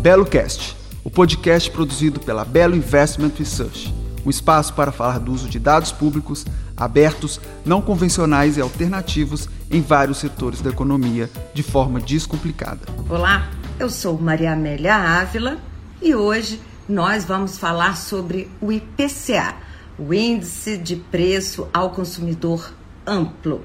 BeloCast, o podcast produzido pela Belo Investment Research, um espaço para falar do uso de dados públicos abertos, não convencionais e alternativos em vários setores da economia de forma descomplicada. Olá, eu sou Maria Amélia Ávila e hoje nós vamos falar sobre o IPCA, o Índice de Preço ao Consumidor Amplo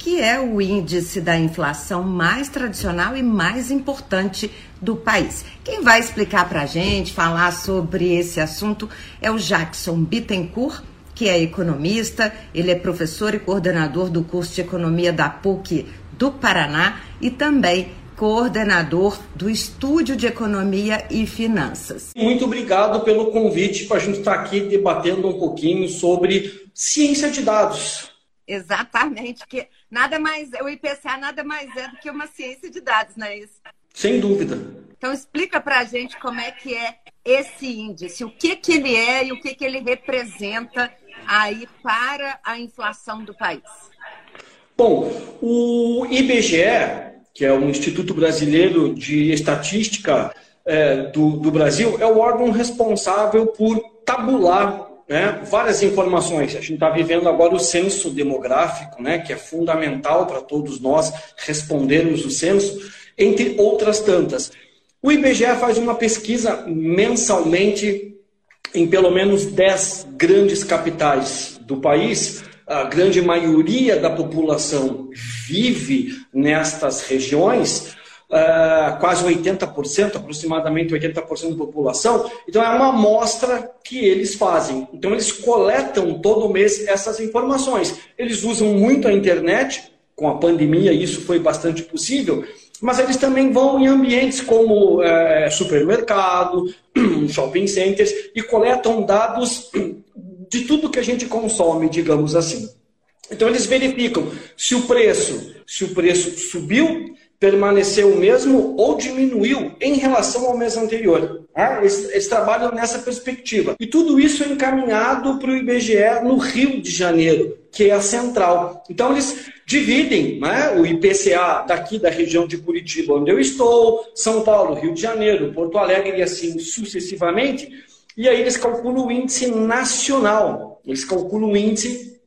que é o índice da inflação mais tradicional e mais importante do país. Quem vai explicar para a gente, falar sobre esse assunto, é o Jackson Bittencourt, que é economista, ele é professor e coordenador do curso de Economia da PUC do Paraná e também coordenador do Estúdio de Economia e Finanças. Muito obrigado pelo convite para a gente estar aqui debatendo um pouquinho sobre ciência de dados. Exatamente, que nada mais, o IPCA nada mais é do que uma ciência de dados, não é isso? Sem dúvida. Então explica para a gente como é que é esse índice, o que, que ele é e o que, que ele representa aí para a inflação do país. Bom, o IBGE, que é o Instituto Brasileiro de Estatística é, do, do Brasil, é o órgão responsável por tabular né, várias informações. A gente está vivendo agora o censo demográfico, né, que é fundamental para todos nós respondermos o censo, entre outras tantas. O IBGE faz uma pesquisa mensalmente em pelo menos 10 grandes capitais do país. A grande maioria da população vive nestas regiões uh, quase 80%, aproximadamente 80% da população. Então, é uma amostra que eles fazem. Então, eles coletam todo mês essas informações. Eles usam muito a internet, com a pandemia isso foi bastante possível, mas eles também vão em ambientes como é, supermercado, shopping centers, e coletam dados de tudo que a gente consome, digamos assim. Então eles verificam se o preço, se o preço subiu, permaneceu o mesmo ou diminuiu em relação ao mês anterior. Tá? Eles, eles, trabalham nessa perspectiva. E tudo isso é encaminhado para o IBGE no Rio de Janeiro, que é a central. Então eles dividem né, o IPCA daqui da região de Curitiba, onde eu estou, São Paulo, Rio de Janeiro, Porto Alegre e assim sucessivamente. E aí eles calculam o índice nacional. Eles calculam o índice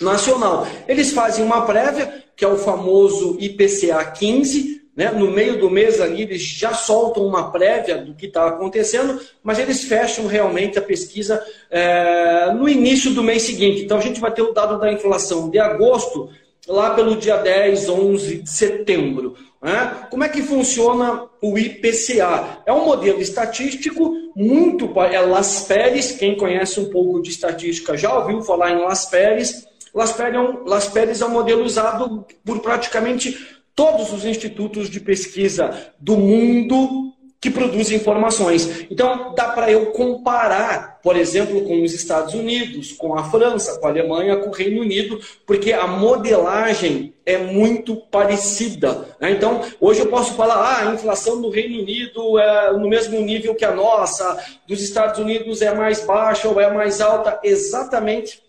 nacional. Eles fazem uma prévia que é o famoso IPCA 15. Né? No meio do mês ali, eles já soltam uma prévia do que está acontecendo, mas eles fecham realmente a pesquisa é, no início do mês seguinte. Então, a gente vai ter o dado da inflação de agosto, lá pelo dia 10, 11 de setembro. Né? Como é que funciona o IPCA? É um modelo estatístico muito. É Las Pérez, quem conhece um pouco de estatística já ouviu falar em Las Pérez Las Pérez é um modelo usado por praticamente todos os institutos de pesquisa do mundo que produzem informações. Então, dá para eu comparar, por exemplo, com os Estados Unidos, com a França, com a Alemanha, com o Reino Unido, porque a modelagem é muito parecida. Né? Então, hoje eu posso falar, ah, a inflação do Reino Unido é no mesmo nível que a nossa, dos Estados Unidos é mais baixa ou é mais alta, exatamente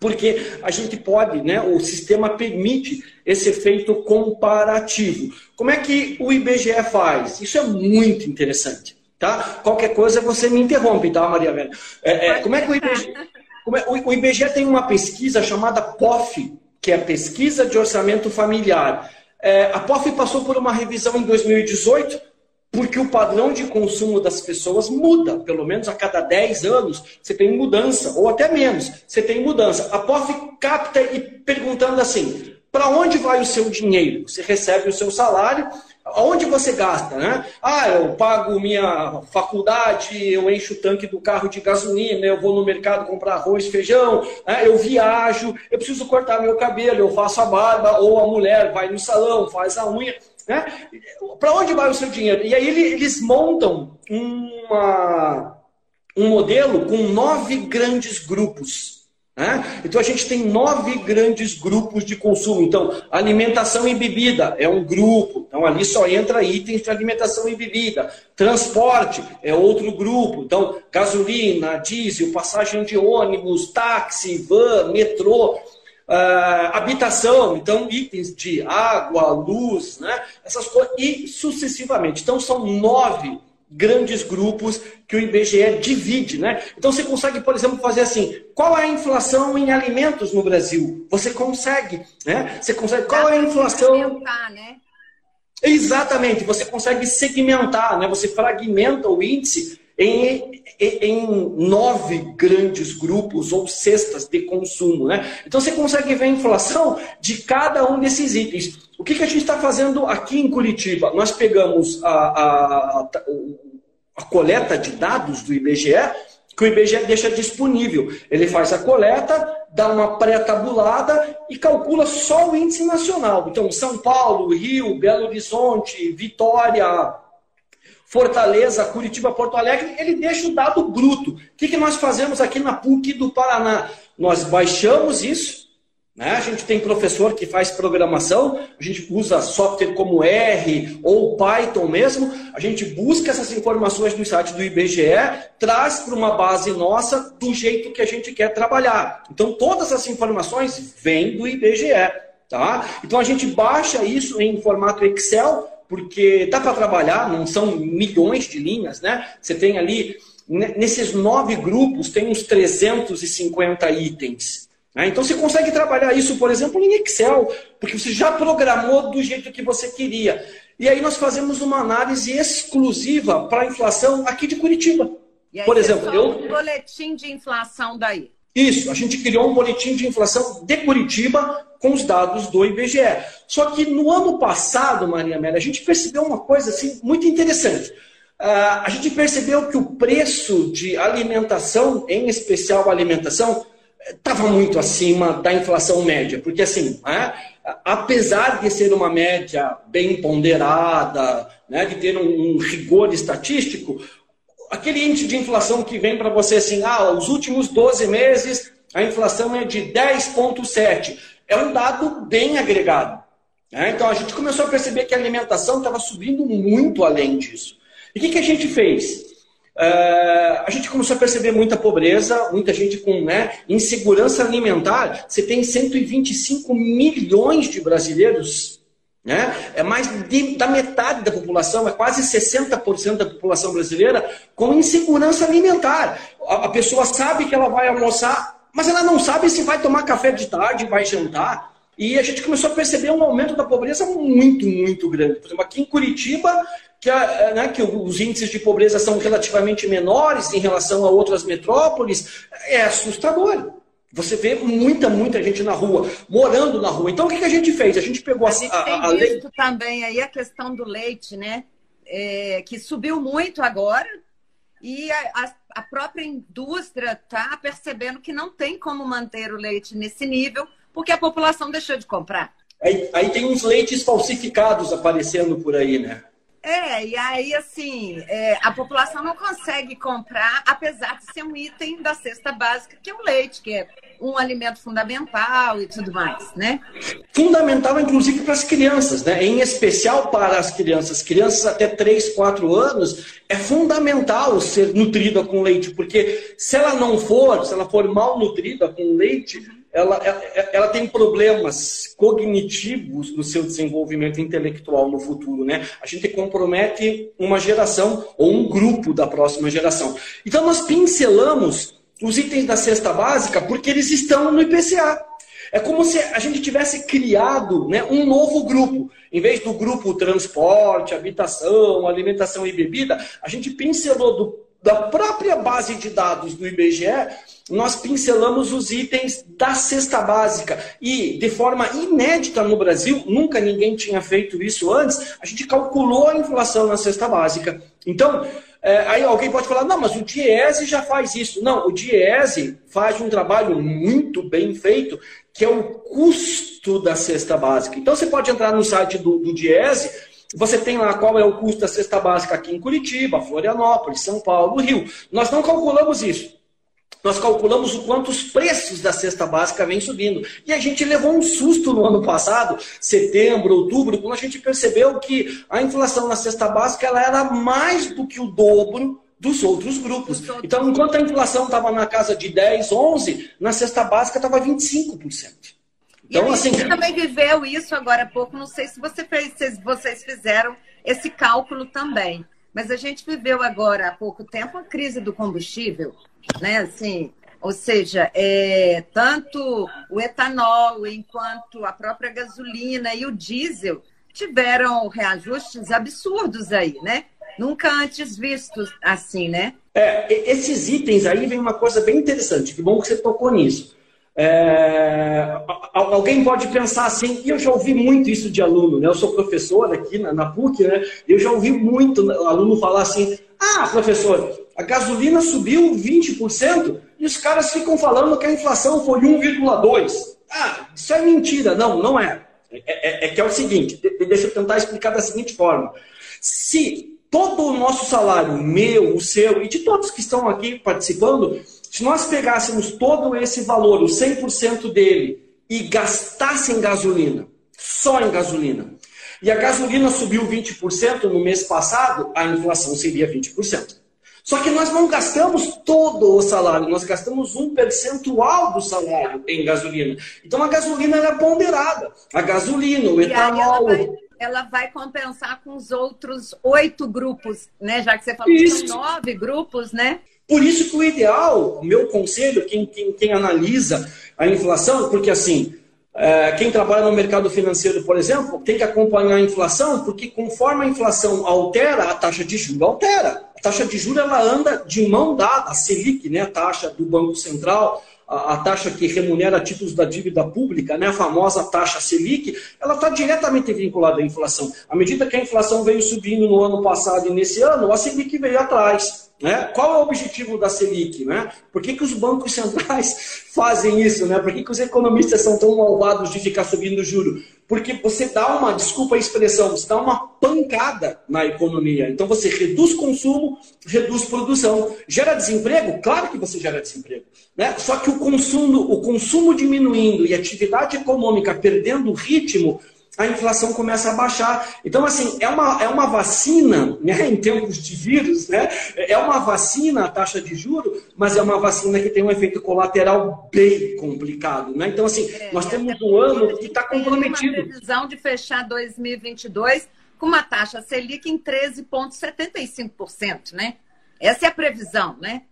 porque a gente pode, né, o sistema permite esse efeito comparativo. Como é que o IBGE faz? Isso é muito interessante. Tá? Qualquer coisa você me interrompe, tá, Maria Vera? É, é, como é que o IBGE, é, o, IBGE tem uma pesquisa chamada POF, que é Pesquisa de Orçamento Familiar. É, a POF passou por uma revisão em 2018 porque o padrão de consumo das pessoas muda. Pelo menos a cada 10 anos você tem mudança, ou até menos, você tem mudança. A POF capta e perguntando assim: para onde vai o seu dinheiro? Você recebe o seu salário, aonde você gasta? Né? Ah, eu pago minha faculdade, eu encho o tanque do carro de gasolina, eu vou no mercado comprar arroz, feijão, né? eu viajo, eu preciso cortar meu cabelo, eu faço a barba, ou a mulher vai no salão, faz a unha. Né? Para onde vai o seu dinheiro? E aí eles montam uma, um modelo com nove grandes grupos. Né? Então a gente tem nove grandes grupos de consumo. Então, alimentação e bebida é um grupo. Então ali só entra itens de alimentação e bebida. Transporte é outro grupo. Então, gasolina, diesel, passagem de ônibus, táxi, van, metrô. Uh, habitação, então itens de água, luz, né? essas coisas, e sucessivamente. Então são nove grandes grupos que o IBGE divide, né? Então você consegue, por exemplo, fazer assim: qual é a inflação em alimentos no Brasil? Você consegue, né? Você consegue. Qual é a inflação? Né? Exatamente, você consegue segmentar, né? Você fragmenta o índice em, em, nove grandes grupos ou cestas de consumo. Né? Então você consegue ver a inflação de cada um desses itens. O que, que a gente está fazendo aqui em Curitiba? Nós pegamos a, a, a coleta de dados do IBGE, que o IBGE deixa disponível. Ele faz a coleta, dá uma pré-tabulada e calcula só o índice nacional. Então, São Paulo, Rio, Belo Horizonte, Vitória, Fortaleza, Curitiba, Porto Alegre, ele deixa o dado bruto. O que, que nós fazemos aqui na PUC do Paraná? Nós baixamos isso, né? a gente tem professor que faz programação, a gente usa software como R ou Python mesmo, a gente busca essas informações no site do IBGE, traz para uma base nossa do jeito que a gente quer trabalhar. Então todas as informações vêm do IBGE. Tá? Então a gente baixa isso em formato Excel porque dá para trabalhar, não são milhões de linhas, né? Você tem ali, nesses nove grupos, tem uns 350 itens. Né? Então você consegue trabalhar isso, por exemplo, em Excel, porque você já programou do jeito que você queria. E aí nós fazemos uma análise exclusiva para a inflação aqui de Curitiba. Por exemplo, eu um boletim de inflação daí. Isso, a gente criou um boletim de inflação de Curitiba com os dados do IBGE. Só que no ano passado, Maria Amélia, a gente percebeu uma coisa assim, muito interessante. Uh, a gente percebeu que o preço de alimentação, em especial alimentação, estava muito acima da inflação média. Porque, assim, né, apesar de ser uma média bem ponderada, né, de ter um, um rigor estatístico, aquele índice de inflação que vem para você assim, ah, os últimos 12 meses a inflação é de 10,7. É um dado bem agregado. Né? Então a gente começou a perceber que a alimentação estava subindo muito além disso. E o que, que a gente fez? Uh, a gente começou a perceber muita pobreza, muita gente com né, insegurança alimentar. Você tem 125 milhões de brasileiros né? É mais de, da metade da população, é quase 60% da população brasileira com insegurança alimentar. A, a, pessoa sabe que ela vai almoçar, mas ela não sabe se vai tomar café de tarde, vai jantar. E a gente começou a perceber um aumento da pobreza muito, muito grande. Por exemplo, aqui em Curitiba, que, a, né, que os índices de pobreza são relativamente menores em relação a outras metrópoles, é assustador. Você vê muita, muita gente na rua, morando na rua. Então, o que, que a gente fez? A gente pegou a, a, gente a, tem a visto também aí a questão do leite, né? É, que subiu muito agora e a, a própria indústria está percebendo que não tem como manter o leite nesse nível porque a população deixou de comprar. Aí, aí tem uns leites falsificados aparecendo por aí, né? É, e aí, assim, é, a população não consegue comprar, apesar de ser um item da cesta básica, que é o leite, que é um alimento fundamental e tudo mais, né? Fundamental, inclusive, para as crianças, né? Em especial para as crianças. Crianças até 3, 4 anos, é fundamental ser nutrida com leite, porque se ela não for, se ela for mal nutrida com leite, ela, ela, ela, tem problemas cognitivos no seu desenvolvimento intelectual no futuro, né? A gente compromete uma geração ou um grupo da próxima geração. Então nós pincelamos os itens da cesta básica porque eles estão no IPCA. É como se a gente tivesse criado né, um novo grupo. Em vez do grupo transporte, habitação, alimentação e bebida, a gente pincelou do da própria base de dados do IBGE, nós pincelamos os itens da cesta básica. E, de forma inédita no Brasil, nunca ninguém tinha feito isso antes, a gente calculou a inflação na cesta básica. Então, é, aí alguém pode falar, não, mas o Diese já faz isso. Não, o Diese faz um trabalho muito bem feito, que é o custo da cesta básica. Então, você pode entrar no site do, do Diese você tem lá qual é o custo da cesta básica aqui em Curitiba, Florianópolis, São Paulo, Rio. Nós não calculamos isso. Nós calculamos o quanto os preços da cesta básica vêm subindo. E a gente levou um susto no ano passado, setembro, outubro, quando a gente percebeu que a inflação na cesta básica ela era mais do que o dobro dos outros grupos. Então, enquanto a inflação estava na casa de 10, 11, na cesta básica estava 25%. Então, e a assim, gente também viveu isso agora há pouco. Não sei se você fez, se vocês fizeram esse cálculo também. Mas a gente viveu agora há pouco tempo a crise do combustível, né? Assim, ou seja, é, tanto o etanol enquanto a própria gasolina e o diesel tiveram reajustes absurdos aí, né? Nunca antes vistos assim, né? É, esses itens aí vem uma coisa bem interessante. Que bom que você tocou nisso. É, alguém pode pensar assim, e eu já ouvi muito isso de aluno, né? Eu sou professor aqui na, na PUC, né? Eu já ouvi muito aluno falar assim: ah, professor, a gasolina subiu 20% e os caras ficam falando que a inflação foi 1,2%. Ah, isso é mentira. Não, não é. É, é, é que é o seguinte, deixa eu tentar explicar da seguinte forma. Se todo o nosso salário, meu, o seu e de todos que estão aqui participando, se nós pegássemos todo esse valor, o 100% dele, e gastasse em gasolina, só em gasolina, e a gasolina subiu 20% no mês passado, a inflação seria 20%. Só que nós não gastamos todo o salário, nós gastamos um percentual do salário em gasolina. Então a gasolina é ponderada. A gasolina, o etanol. Ela vai, ela vai, compensar com os outros oito grupos, né? Já que você falou Isso. que são nove grupos, né? Por isso que o ideal, o meu conselho, quem, quem, quem analisa a inflação, porque assim, é, quem trabalha no mercado financeiro, por exemplo, tem que acompanhar a inflação, porque conforme a inflação altera, a taxa de juros altera. Taxa de juros ela anda de mão dada, a Selic, né, a taxa do Banco Central, a, a taxa que remunera títulos da dívida pública, né, a famosa taxa Selic, ela está diretamente vinculada à inflação. À medida que a inflação veio subindo no ano passado e nesse ano, a Selic veio atrás. Né? Qual é o objetivo da Selic? Né? Por que, que os bancos centrais fazem isso? Né? Por que, que os economistas são tão malvados de ficar subindo o juro? Porque você dá uma, desculpa a expressão, você dá uma pancada na economia. Então você reduz consumo, reduz produção. Gera desemprego? Claro que você gera desemprego. Né? Só que o consumo, o consumo diminuindo e a atividade econômica perdendo ritmo, a inflação começa a baixar. Então, assim, é uma, é uma vacina, né, em tempos de vírus, né, é uma vacina a taxa de juro, mas é uma vacina que tem um efeito colateral bem complicado. Né? Então, assim, é, nós temos um ano que está comprometido. Tem uma previsão de fechar 2022 com uma taxa Selic em 13,75%, né? Essa é a previsão, né?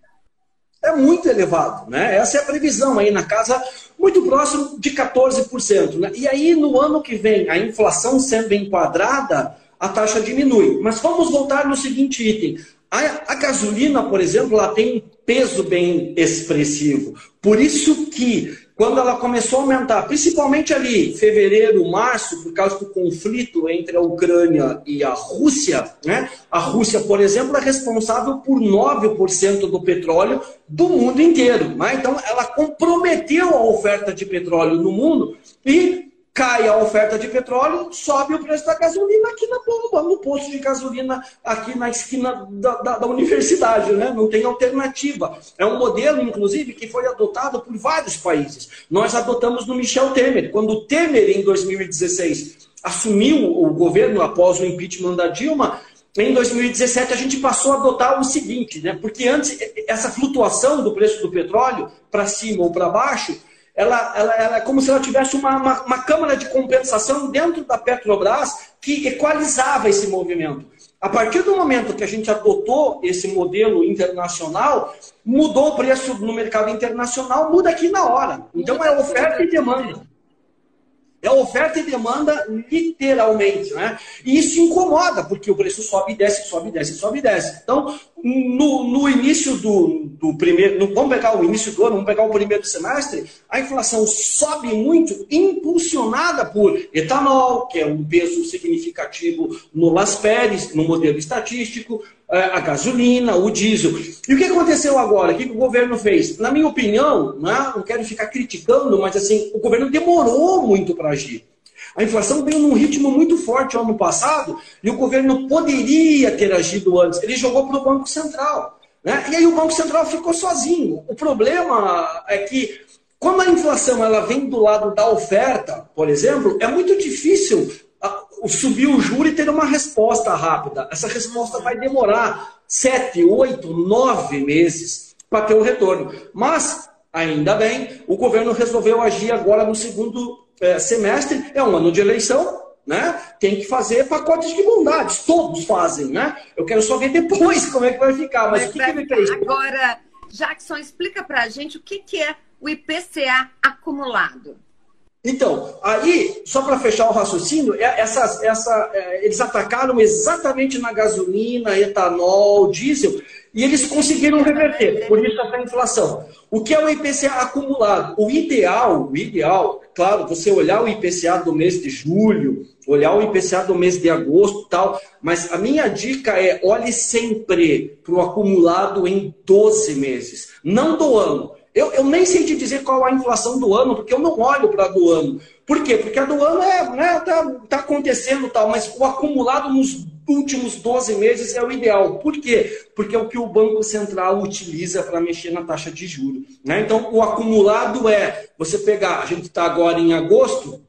É muito elevado. Né? Essa é a previsão aí na casa muito próximo de 14%. Né? E aí, no ano que vem, a inflação sendo enquadrada, a taxa diminui. Mas vamos voltar no seguinte item. A, a gasolina, por exemplo, ela tem um peso bem expressivo. Por isso que quando ela começou a aumentar, principalmente ali, fevereiro, março, por causa do conflito entre a Ucrânia e a Rússia, né? A Rússia, por exemplo, é responsável por 9% do petróleo do mundo inteiro. Né? Então, ela comprometeu a oferta de petróleo no mundo e cai a oferta de petróleo, sobe o preço da gasolina aqui na bomba, no posto de gasolina aqui na esquina da, da, da, universidade, né? Não tem alternativa. É um modelo, inclusive, que foi adotado por vários países. Nós adotamos no Michel Temer. Quando o Temer, em 2016, assumiu o governo após o impeachment da Dilma, em 2017 a gente passou a adotar o seguinte, né? Porque antes essa flutuação do preço do petróleo para cima ou para baixo ela, ela, ela, é como se ela tivesse uma, uma, uma câmara de compensação dentro da Petrobras que equalizava esse movimento. A partir do momento que a gente adotou esse modelo internacional, mudou o preço no mercado internacional, muda aqui na hora. Então é oferta e demanda. É oferta e demanda literalmente, né? E isso incomoda, porque o preço sobe e desce, sobe e desce, sobe e desce. Então, no, no início do, do primeiro, no, vamos pegar o início do ano, vamos pegar o primeiro semestre, a inflação sobe muito, impulsionada por etanol, que é um peso significativo no Las Pérez, no modelo estatístico, a gasolina, o diesel. E o que aconteceu agora? O que o governo fez? Na minha opinião, né, não quero ficar criticando, mas assim, o governo demorou muito para agir. A inflação veio num ritmo muito forte ano passado e o governo poderia ter agido antes. Ele jogou para o Banco Central. Né? E aí o Banco Central ficou sozinho. O problema é que, quando a inflação ela vem do lado da oferta, por exemplo, é muito difícil subir o juro e ter uma resposta rápida. Essa resposta vai demorar sete, oito, nove meses para ter o retorno. Mas, ainda bem, o governo resolveu agir agora no segundo é, semestre. É um ano de eleição, né? Tem que fazer pacotes de bondades, todos fazem, né? Eu quero só ver depois como é que vai ficar, mas, o que, que ele fez? Agora, Jackson, explica para a gente o que, que é o IPCA acumulado. Então, aí, só para fechar o raciocínio, é, essa, essa, é, eles atacaram exatamente na gasolina, etanol, diesel, e eles conseguiram reverter, por isso essa inflação. O que é o IPCA acumulado? O ideal, o ideal, claro, você olhar o IPCA do mês de julho, olhar o IPCA do mês de agosto tal, mas a minha dica é olhe sempre para o acumulado em 12 meses, não do ano. Eu, eu nem sei te dizer qual a inflação do ano, porque eu não olho para a do ano. Por quê? Porque a do ano é, né, tá, tá acontecendo tal, mas o acumulado nos últimos 12 meses é o ideal. Por quê? Porque é o que o Banco Central utiliza para mexer na taxa de juros. Né? Então, o acumulado é você pegar, a gente está agora em agosto,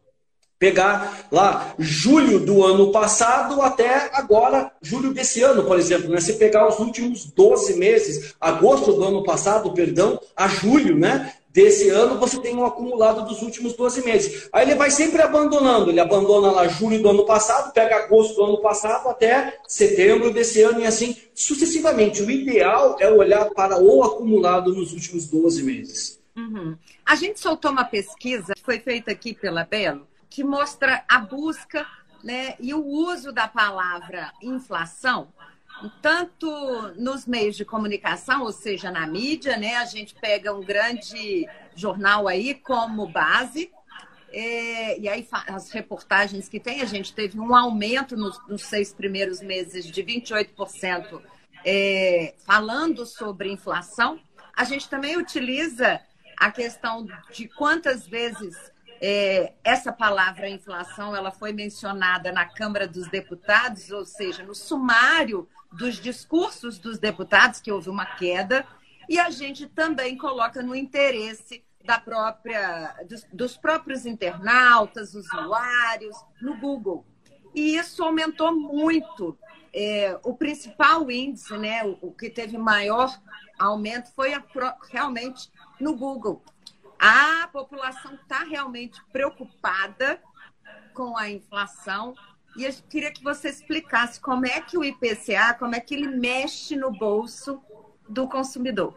pegar lá julho do ano passado até agora, julho desse ano, por exemplo, né? Você pegar os últimos 12 meses, agosto do ano passado, perdão, a julho, né? Desse ano, você tem um acumulado dos últimos 12 meses. Aí ele vai sempre abandonando. Ele abandona lá julho do ano passado, pega agosto do ano passado até setembro desse ano e assim sucessivamente. O ideal é olhar para o acumulado nos últimos 12 meses. Uhum. A gente soltou uma pesquisa, foi feita aqui pela Belo, que mostra a busca né, e o uso da palavra inflação, tanto nos meios de comunicação, ou seja, na mídia, né? A gente pega um grande jornal aí como base, é, e aí as reportagens que tem, a gente teve um aumento nos, nos seis primeiros meses de 28% é, falando sobre inflação. A gente também utiliza a questão de quantas vezes é, essa palavra inflação ela foi mencionada na Câmara dos Deputados, ou seja, no sumário dos discursos dos deputados, que houve uma queda, e a gente também coloca no interesse da própria, dos, dos próprios internautas, usuários, no Google. E isso aumentou muito. É, o principal índice, né, o, o, que teve maior aumento foi a, realmente no Google. A população está realmente preocupada com a inflação e eu queria que você explicasse como é que o IPCA, como é que ele mexe no bolso do consumidor.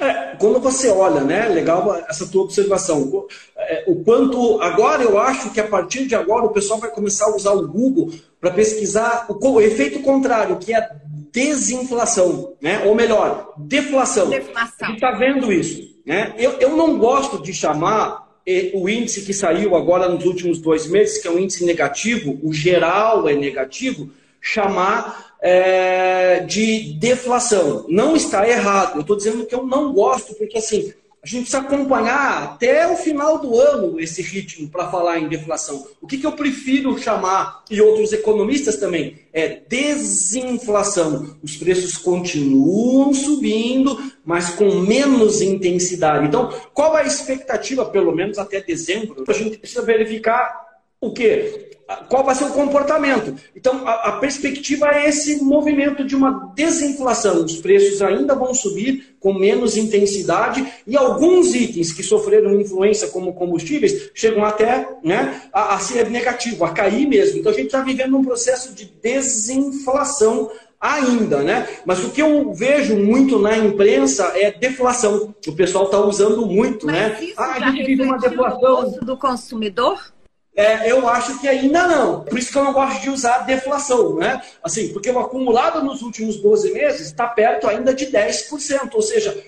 É, quando você olha, né, legal essa tua observação, é, o quanto agora eu acho que a partir de agora o pessoal vai começar a usar o Google para pesquisar o, o, efeito contrário, que é a desinflação, né? Ou melhor, deflação. deflação. Está vendo isso. Né? Eu, eu não gosto de chamar eh, o índice que saiu agora nos últimos dois meses, que é um índice negativo, o geral é negativo, chamar é, de deflação. Não está errado. Eu estou dizendo que eu não gosto, porque assim, a gente precisa acompanhar até o final do ano esse ritmo para falar em deflação. O que, que eu prefiro chamar, e outros economistas também, é desinflação. Os preços continuam subindo, mas com menos intensidade. Então, qual a expectativa, pelo menos até dezembro? A gente precisa verificar o quê? Qual vai ser o comportamento? Então, a, a, perspectiva é esse movimento de uma desinflação. Os preços ainda vão subir com menos intensidade e alguns itens que sofreram influência, como combustíveis, chegam até né, a, a ser negativo, a cair mesmo. Então, a gente está vivendo um processo de desinflação ainda, né? Mas o que eu vejo muito na imprensa é deflação. O pessoal está usando muito, Mas né? Isso ah, a gente vive uma deflação. do consumidor? É, eu acho que ainda não. Por isso que eu não gosto de usar deflação, né? Assim, porque o acumulado nos últimos 12 meses está perto ainda de 10%. Ou seja,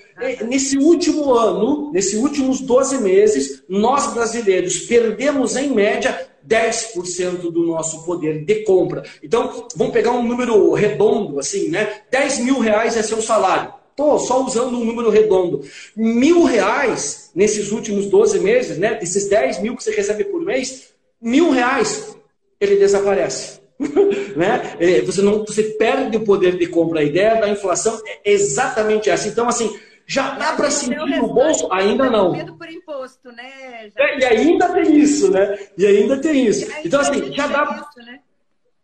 nesse último ano, nesses últimos 12 meses, nós brasileiros perdemos em média 10% do nosso poder de compra. Então, vamos pegar um número redondo, assim, né? 10 mil reais é seu salário. Estou só usando um número redondo. Mil reais nesses últimos 12 meses, né? Desses 10 mil que você recebe por mês, mil reais, ele desaparece. né? É, você, não, você perde o poder de compra. A ideia da inflação é exatamente essa. Então, assim, já dá para sentir no bolso? Ainda não. por imposto, né? É, e ainda tem isso, né? E ainda tem isso. Então, assim, já dá. Né?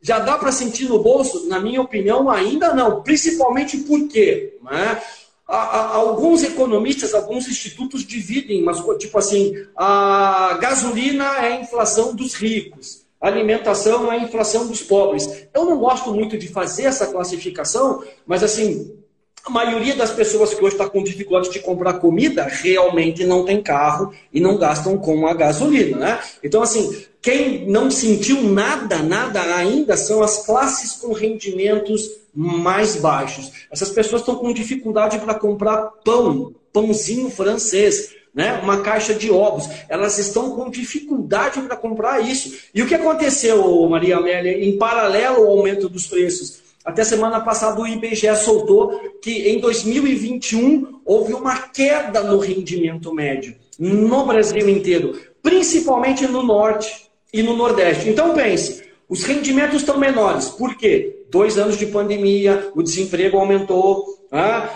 Já dá para sentir no bolso? Na minha opinião, ainda não. Principalmente porque né? Alguns economistas, alguns institutos dividem, mas tipo assim, a gasolina é a inflação dos ricos, a alimentação é a inflação dos pobres. Eu não gosto muito de fazer essa classificação, mas assim, a maioria das pessoas que hoje está com dificuldade de comprar comida realmente não tem carro e não gastam com a gasolina, né? Então, assim, quem não sentiu nada, nada ainda são as classes com rendimentos mais baixos. Essas pessoas estão com dificuldade para comprar pão, pãozinho francês, né? uma caixa de ovos. Elas estão com dificuldade para comprar isso. E o que aconteceu, Maria Amélia, em paralelo ao aumento dos preços? Até semana passada o IBGE soltou que em 2021 houve uma queda no rendimento médio no Brasil inteiro, principalmente no norte e no nordeste. Então pense, os rendimentos estão menores. Por quê? Dois anos de pandemia, o desemprego aumentou, né?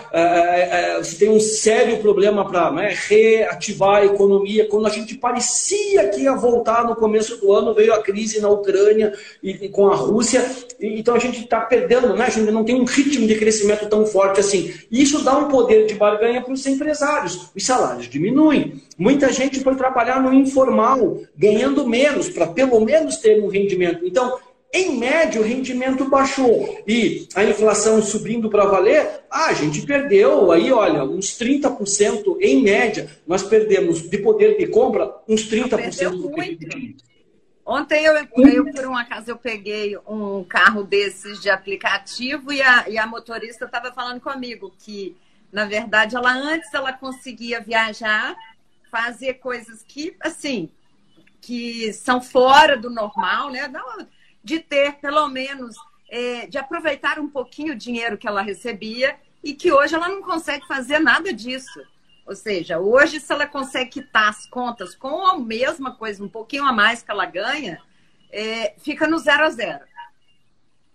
Você tem um sério problema para né, reativar a economia. Quando a gente parecia que ia voltar no começo do ano, veio a crise na Ucrânia e, e com a Rússia. E, então a gente está perdendo, né? a gente não tem um ritmo de crescimento tão forte assim. Isso dá um poder de barganha para os empresários. Os salários diminuem. Muita gente foi trabalhar no informal, ganhando menos, para pelo menos ter um rendimento. Então, em média, o rendimento baixou e a inflação subindo para valer, ah, a gente perdeu aí, olha, uns 30% em média. Nós perdemos de poder de compra uns 30% do que. Ontem eu, eu, por um acaso, eu peguei um carro desses de aplicativo e a, e a motorista estava falando comigo que, na verdade, ela antes ela conseguia viajar, fazer coisas que, assim, que são fora do normal, né? Não, de ter, pelo menos, é, de aproveitar um pouquinho o dinheiro que ela recebia e que hoje ela não consegue fazer nada disso. Ou seja, hoje, se ela consegue quitar as contas com a mesma coisa, um pouquinho a mais que ela ganha, é, fica no zero a zero.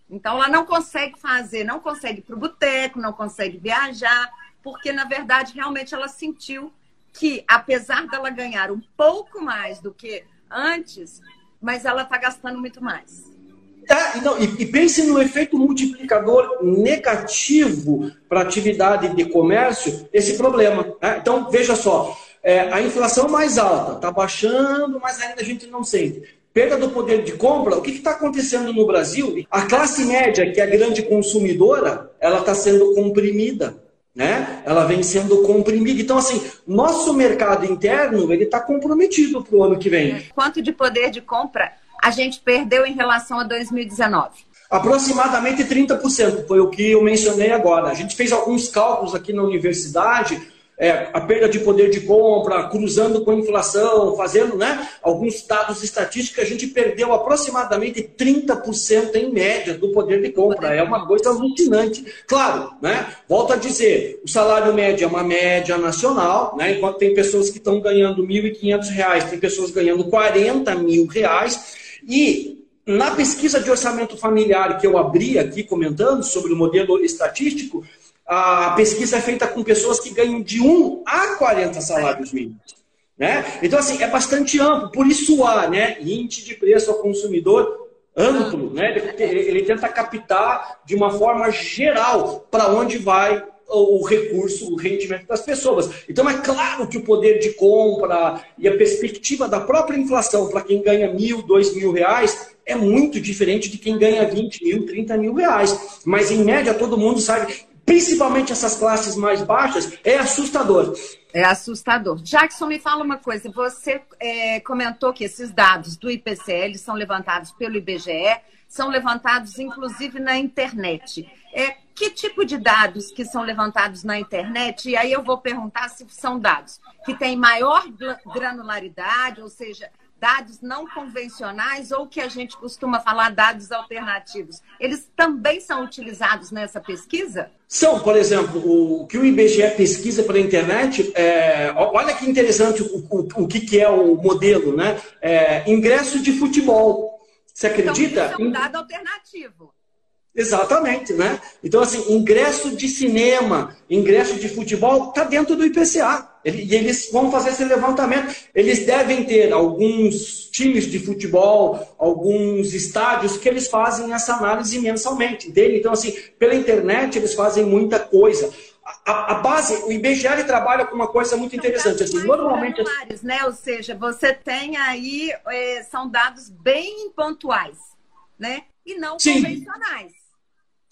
Então, ela não consegue fazer, não consegue ir para o boteco, não consegue viajar, porque, na verdade, realmente ela sentiu que, apesar dela ganhar um pouco mais do que antes, mas ela está gastando muito mais. É, então, e, e, pense no efeito multiplicador negativo para a atividade de comércio, esse problema. Né? Então, veja só, é, a inflação mais alta está baixando, mas ainda a gente não sente. Perda do poder de compra, o que está acontecendo no Brasil? A classe média, que é a grande consumidora, ela está sendo comprimida. Né? Ela vem sendo comprimida. Então, assim, nosso mercado interno ele está comprometido para o ano que vem. Quanto de poder de compra a gente perdeu em relação a 2019? Aproximadamente 30%, foi o que eu mencionei agora. A gente fez alguns cálculos aqui na universidade, é, a perda de poder de compra, cruzando com a inflação, fazendo né, alguns dados estatísticos, a gente perdeu aproximadamente 30% em média do poder de compra. É uma coisa alucinante. Claro, né, volto a dizer, o salário médio é uma média nacional, né, enquanto tem pessoas que estão ganhando R$ 1.500, tem pessoas ganhando 40 mil reais. E na pesquisa de orçamento familiar que eu abri aqui comentando sobre o modelo estatístico, a pesquisa é feita com pessoas que ganham de 1 a 40 salários mínimos. Né? Então, assim, é bastante amplo. Por isso há né, índice de preço ao consumidor amplo. Né? Ele, ele tenta captar de uma forma geral para onde vai o recurso, o rendimento das pessoas. Então é claro que o poder de compra e a perspectiva da própria inflação para quem ganha mil, dois mil reais é muito diferente de quem ganha 20 mil, 30 mil reais. Mas em média todo mundo sabe, principalmente essas classes mais baixas, é assustador. É assustador. Jackson, me fala uma coisa. Você é, comentou que esses dados do IPCL são levantados pelo IBGE, são levantados inclusive na internet. É, que tipo de dados que são levantados na internet? E aí eu vou perguntar se são dados que têm maior granularidade, ou seja, dados não convencionais ou que a gente costuma falar dados alternativos. Eles também são utilizados nessa pesquisa? São, por exemplo, o que o IBGE pesquisa pela internet, é, olha que interessante o, o, o que, que é o modelo, né? É, ingresso de futebol. Você acredita? Então, isso é um dado alternativo. Exatamente, né? Então, assim, ingresso de cinema, ingresso de futebol, está dentro do IPCA. E eles vão fazer esse levantamento. Eles devem ter alguns times de futebol, alguns estádios que eles fazem essa análise mensalmente, entende? Então, assim, pela internet eles fazem muita coisa. a, a, base, o IBGE trabalha com uma coisa muito interessante. Assim, normalmente. Né? Ou seja, você tem aí, é, são dados bem pontuais, né? E não Sim. convencionais.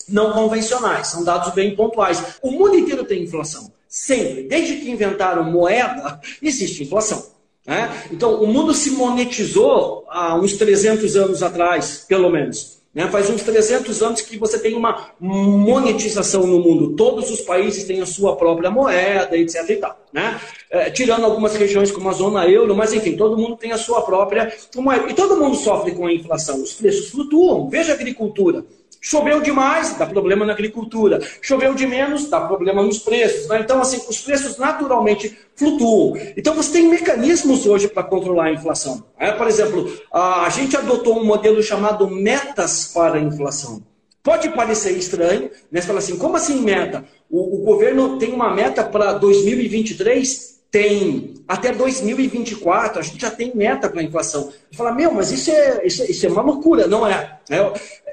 Não convencionais, são dados bem pontuais. O mundo inteiro tem inflação. Sempre. Desde que inventaram moeda, existe inflação. Né? Então, o mundo se monetizou há uns 300 anos atrás, pelo menos. Né? Faz uns 300 anos que você tem uma monetização no mundo. Todos os países têm a sua própria moeda, etc. E tal, né? É, tirando algumas regiões como a zona euro, mas enfim, todo mundo tem a sua própria moeda. E todo mundo sofre com a inflação. Os preços flutuam. Veja a agricultura. Choveu demais, dá problema na agricultura. Choveu de menos, dá problema nos preços. Né? Então, assim, os preços naturalmente flutuam. Então, você tem mecanismos hoje para controlar a inflação. É, por exemplo, a gente adotou um modelo chamado metas para a inflação. Pode parecer estranho, né? Você fala assim, como assim meta? O, o governo tem uma meta para 2023? Tem. Até 2024, a gente já tem meta para a inflação. Você fala, meu, mas isso é, isso é, isso é uma loucura. Não é.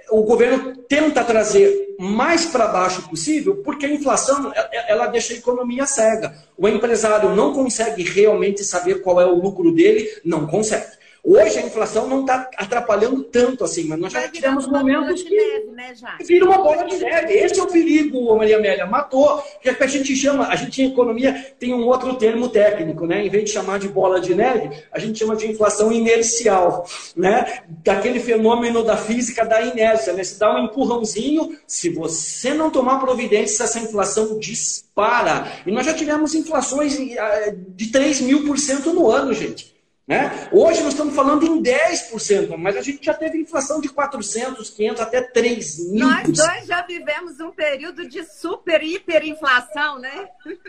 O governo tenta trazer mais para baixo possível, porque a inflação ela deixa a economia cega. O empresário não consegue realmente saber qual é o lucro dele, não consegue. Hoje a inflação não está atrapalhando tanto assim, mas nós já tivemos momentos que neve, né, vira uma bola de neve. Esse é o perigo, Maria Amélia. Matou. Que a gente chama, a gente em economia tem um outro termo técnico, né? Em vez de chamar de bola de neve, a gente chama de inflação inercial, né? Daquele fenômeno da física da inércia, né? Se dá um empurrãozinho, se você não tomar providência, essa inflação dispara. E nós já tivemos inflações eh, de 3 mil por cento no ano, gente. Né? Hoje nós estamos falando em 10%, mas a gente já teve inflação de 400, 500, até 3 mil. Nós dois já vivemos um período de super, hiperinflação, né?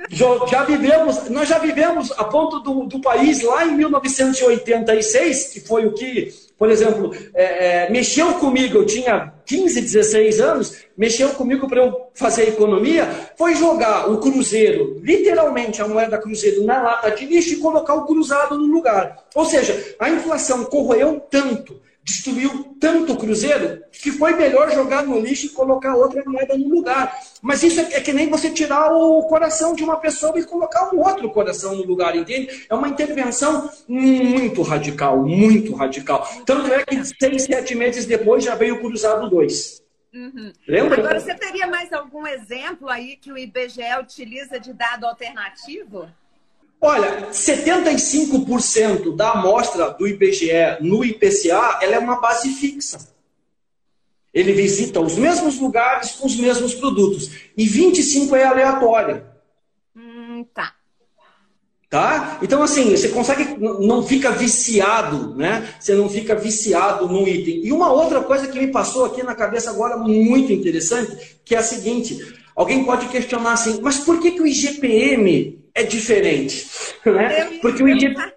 Já, já vivemos, nós já vivemos a ponto do, do país lá em 1986, que foi o que por exemplo, é, é, mexeu comigo, eu tinha 15, 16 anos, mexeu comigo para eu fazer economia, foi jogar o cruzeiro, literalmente a moeda cruzeiro, na lata de lixo e colocar o cruzado no lugar. Ou seja, a inflação corroeu tanto destruiu tanto o Cruzeiro que foi melhor jogar no lixo e colocar outra moeda no lugar. Mas isso é, é, que nem você tirar o coração de uma pessoa e colocar um outro coração no lugar, entende? É uma intervenção muito radical, muito radical. Tanto é que seis, sete meses depois já veio o Cruzado 2. Uhum. Lembra? Agora, você teria mais algum exemplo aí que o IBGE utiliza de dado alternativo? Olha, 75% da amostra do IBGE no IPCA ela é uma base fixa. Ele visita os mesmos lugares com os mesmos produtos. E 25% é aleatória. Hum, tá. Tá? Então, assim, você consegue, não fica viciado, né? Você não fica viciado no item. E uma outra coisa que me passou aqui na cabeça agora, muito interessante, que é a seguinte: alguém pode questionar assim, mas por que, que o IGPM é diferente. Né? Porque o IGPM.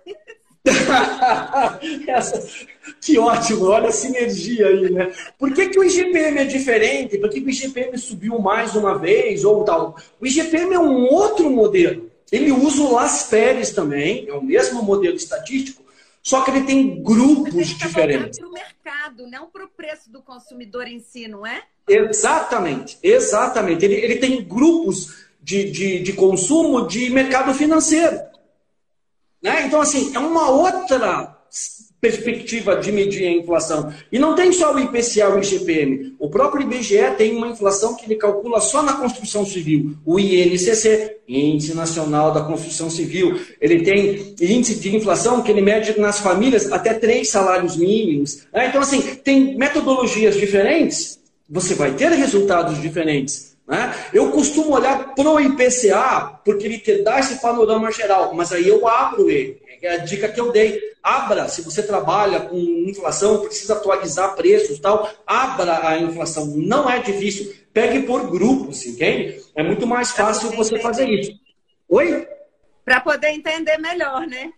que ótimo, olha a sinergia aí, né? Por que, que o IGPM é diferente? Por que, que o IGPM subiu mais uma vez ou tal? O IGPM é um outro modelo. Ele usa o Las Pérez também, é o mesmo modelo estatístico, só que ele tem grupos ele diferentes. para o mercado, não para o preço do consumidor em si, não é? Exatamente, exatamente. Ele, ele tem grupos de, de, de consumo de mercado financeiro. Né? Então, assim, é uma outra perspectiva de medir a inflação. E não tem só o IPCA e o IGPM. O próprio IBGE tem uma inflação que ele calcula só na construção civil. O INCC, Índice Nacional da Construção Civil. Ele tem índice de inflação que ele mede nas famílias até três salários mínimos. Né? Então, assim, tem metodologias diferentes, você vai ter resultados diferentes. Né? Eu costumo olhar para o IPCA porque ele te dá esse panorama geral, mas aí eu abro ele. É a dica que eu dei. Abra, se você trabalha com inflação, precisa atualizar preços tal, abra a inflação. Não é difícil. Pegue por grupos, entende? É muito mais fácil você fazer isso. Oi? Para poder entender melhor, né?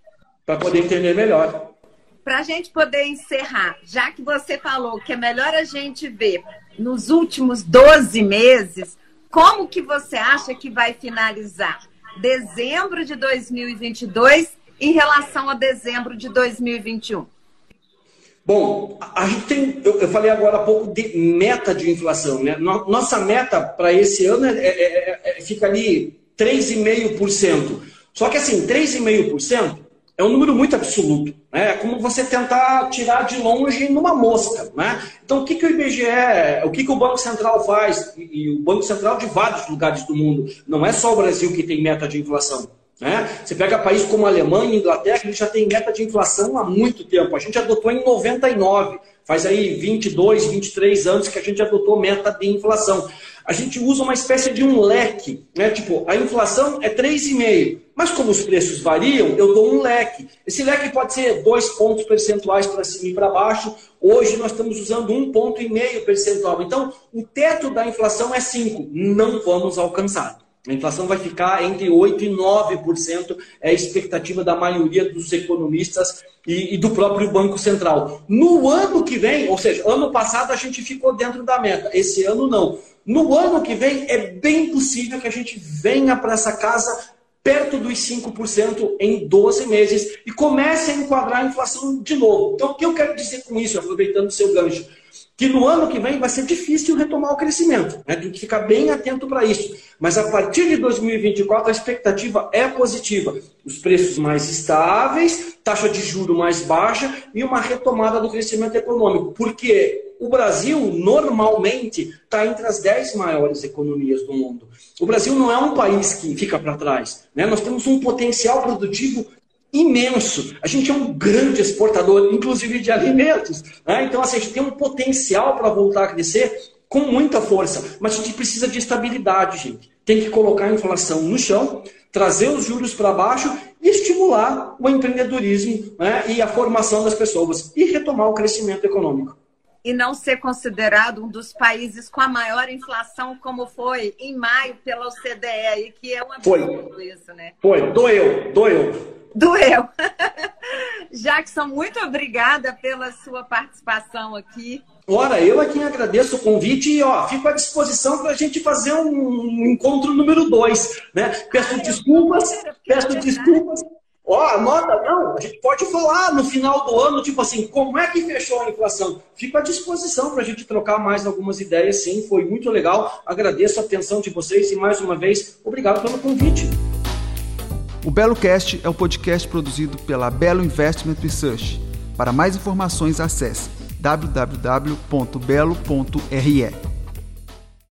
Para poder entender melhor. Para a gente poder encerrar, já que você falou que é melhor a gente ver nos últimos 12 meses, como que você acha que vai finalizar dezembro de 2022 em relação a dezembro de 2021? Bom, a gente tem, eu, falei agora há pouco de meta de inflação, né? Nossa meta para esse ano é, é, é, é fica ali 3,5%. Só que assim, 3,5% é um número muito absoluto. Né? É como você tentar tirar de longe numa mosca. Né? Então, o que, que o IBGE, o que, que o Banco Central faz? E, e o Banco Central de vários lugares do mundo. Não é só o Brasil que tem meta de inflação. Né? Você pega países como Alemanha e Inglaterra, que já tem meta de inflação há muito tempo. A gente adotou em 99, faz aí 22, 23 anos que a gente adotou meta de inflação. A gente usa uma espécie de um leque, né? Tipo, a inflação é 3,5, mas como os preços variam, eu dou um leque. Esse leque pode ser dois pontos percentuais para cima e para baixo. Hoje nós estamos usando um ponto e meio percentual. Então, o teto da inflação é 5. Não vamos alcançar. A inflação vai ficar entre 8% e 9%, é a expectativa da maioria dos economistas e, e, do próprio Banco Central. No ano que vem, ou seja, ano passado a gente ficou dentro da meta, esse ano não. No ano que vem, é bem possível que a gente venha para essa casa perto dos 5% em 12 meses e comece a enquadrar a inflação de novo. Então, o que eu quero dizer com isso, aproveitando o seu gancho? Que no ano que vem vai ser difícil retomar o crescimento. Né? Tem que ficar bem atento para isso. Mas a partir de 2024 a expectativa é positiva. Os preços mais estáveis, taxa de juro mais baixa e uma retomada do crescimento econômico. Porque o Brasil normalmente está entre as 10 maiores economias do mundo. O Brasil não é um país que fica para trás. Né? Nós temos um potencial produtivo imenso. A gente é um grande exportador, inclusive de alimentos. Né? Então, assim, a gente tem um potencial para voltar a crescer com muita força. Mas a gente precisa de estabilidade, gente. Tem que colocar a inflação no chão, trazer os juros para baixo e estimular o empreendedorismo né? e a formação das pessoas e retomar o crescimento econômico. E não ser considerado um dos países com a maior inflação, como foi em maio pela OCDE, que é um absurdo foi. isso, né? Foi, doeu, doeu. Doeu. Jackson, muito obrigada pela sua participação aqui. Ora, eu é quem agradeço o convite e ó, fico à disposição para a gente fazer um encontro número dois. Né? Peço ah, desculpas, peço é desculpas. Ó, anota, não, a gente pode falar no final do ano, tipo assim, como é que fechou a inflação? Fico à disposição para a gente trocar mais algumas ideias, sim, foi muito legal. Agradeço a atenção de vocês e mais uma vez, obrigado pelo convite. O Belo Cast é o um podcast produzido pela Belo Investment Research. Para mais informações, acesse www.belo.re.